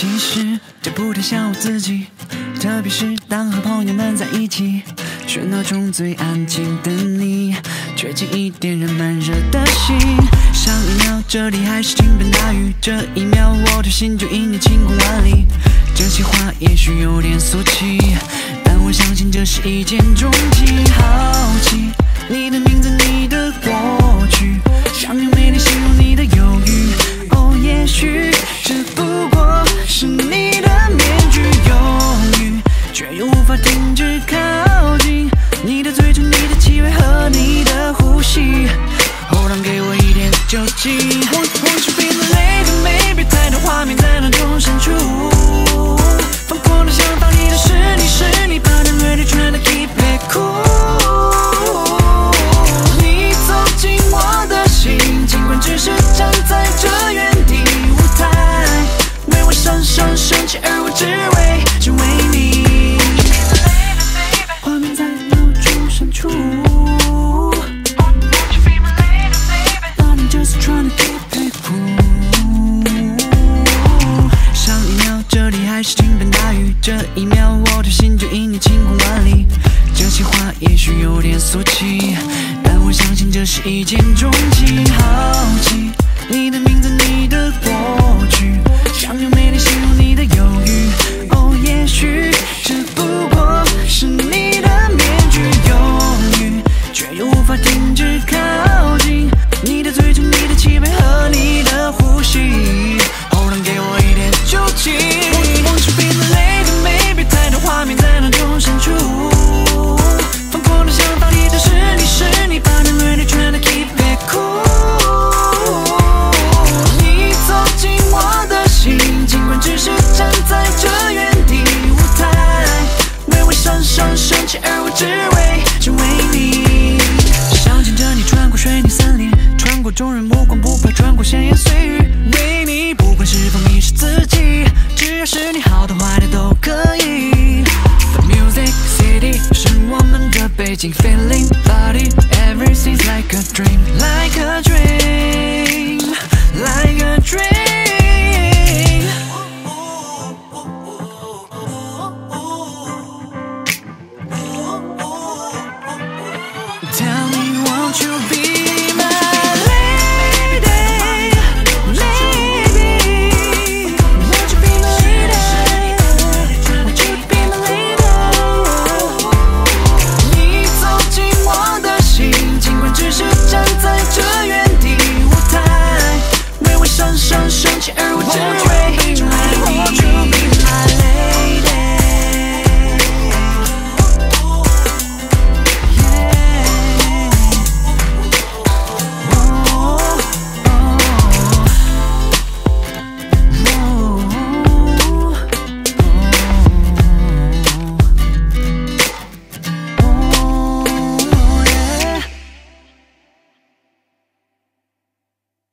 其实这不太像我自己，特别是当和朋友们在一起，喧闹中最安静的你，却轻易点燃闷热的心。上一秒这里还是倾盆大雨，这一秒我的心就因你晴空万里。这些话也许有点俗气，但我相信这是一见钟情。好奇你的名字，的嘴唇、你的气味和你的呼吸。偶然给我一点酒精。Won't won't you be my lady，maybe 这一秒，我的心就因你晴空万里。这些话也许有点俗气，但我相信这是一见钟情。好奇你的名字，你的过而我只为，只为你。想牵着你穿过水泥森林，穿过众人目光，不怕穿过闲言碎语。为你，不管是否迷失自己，只要是你，好的坏的都可以。The music city 是我们的背景，Feeling body，everything's like a dream，like a dream。而我只为，只为你。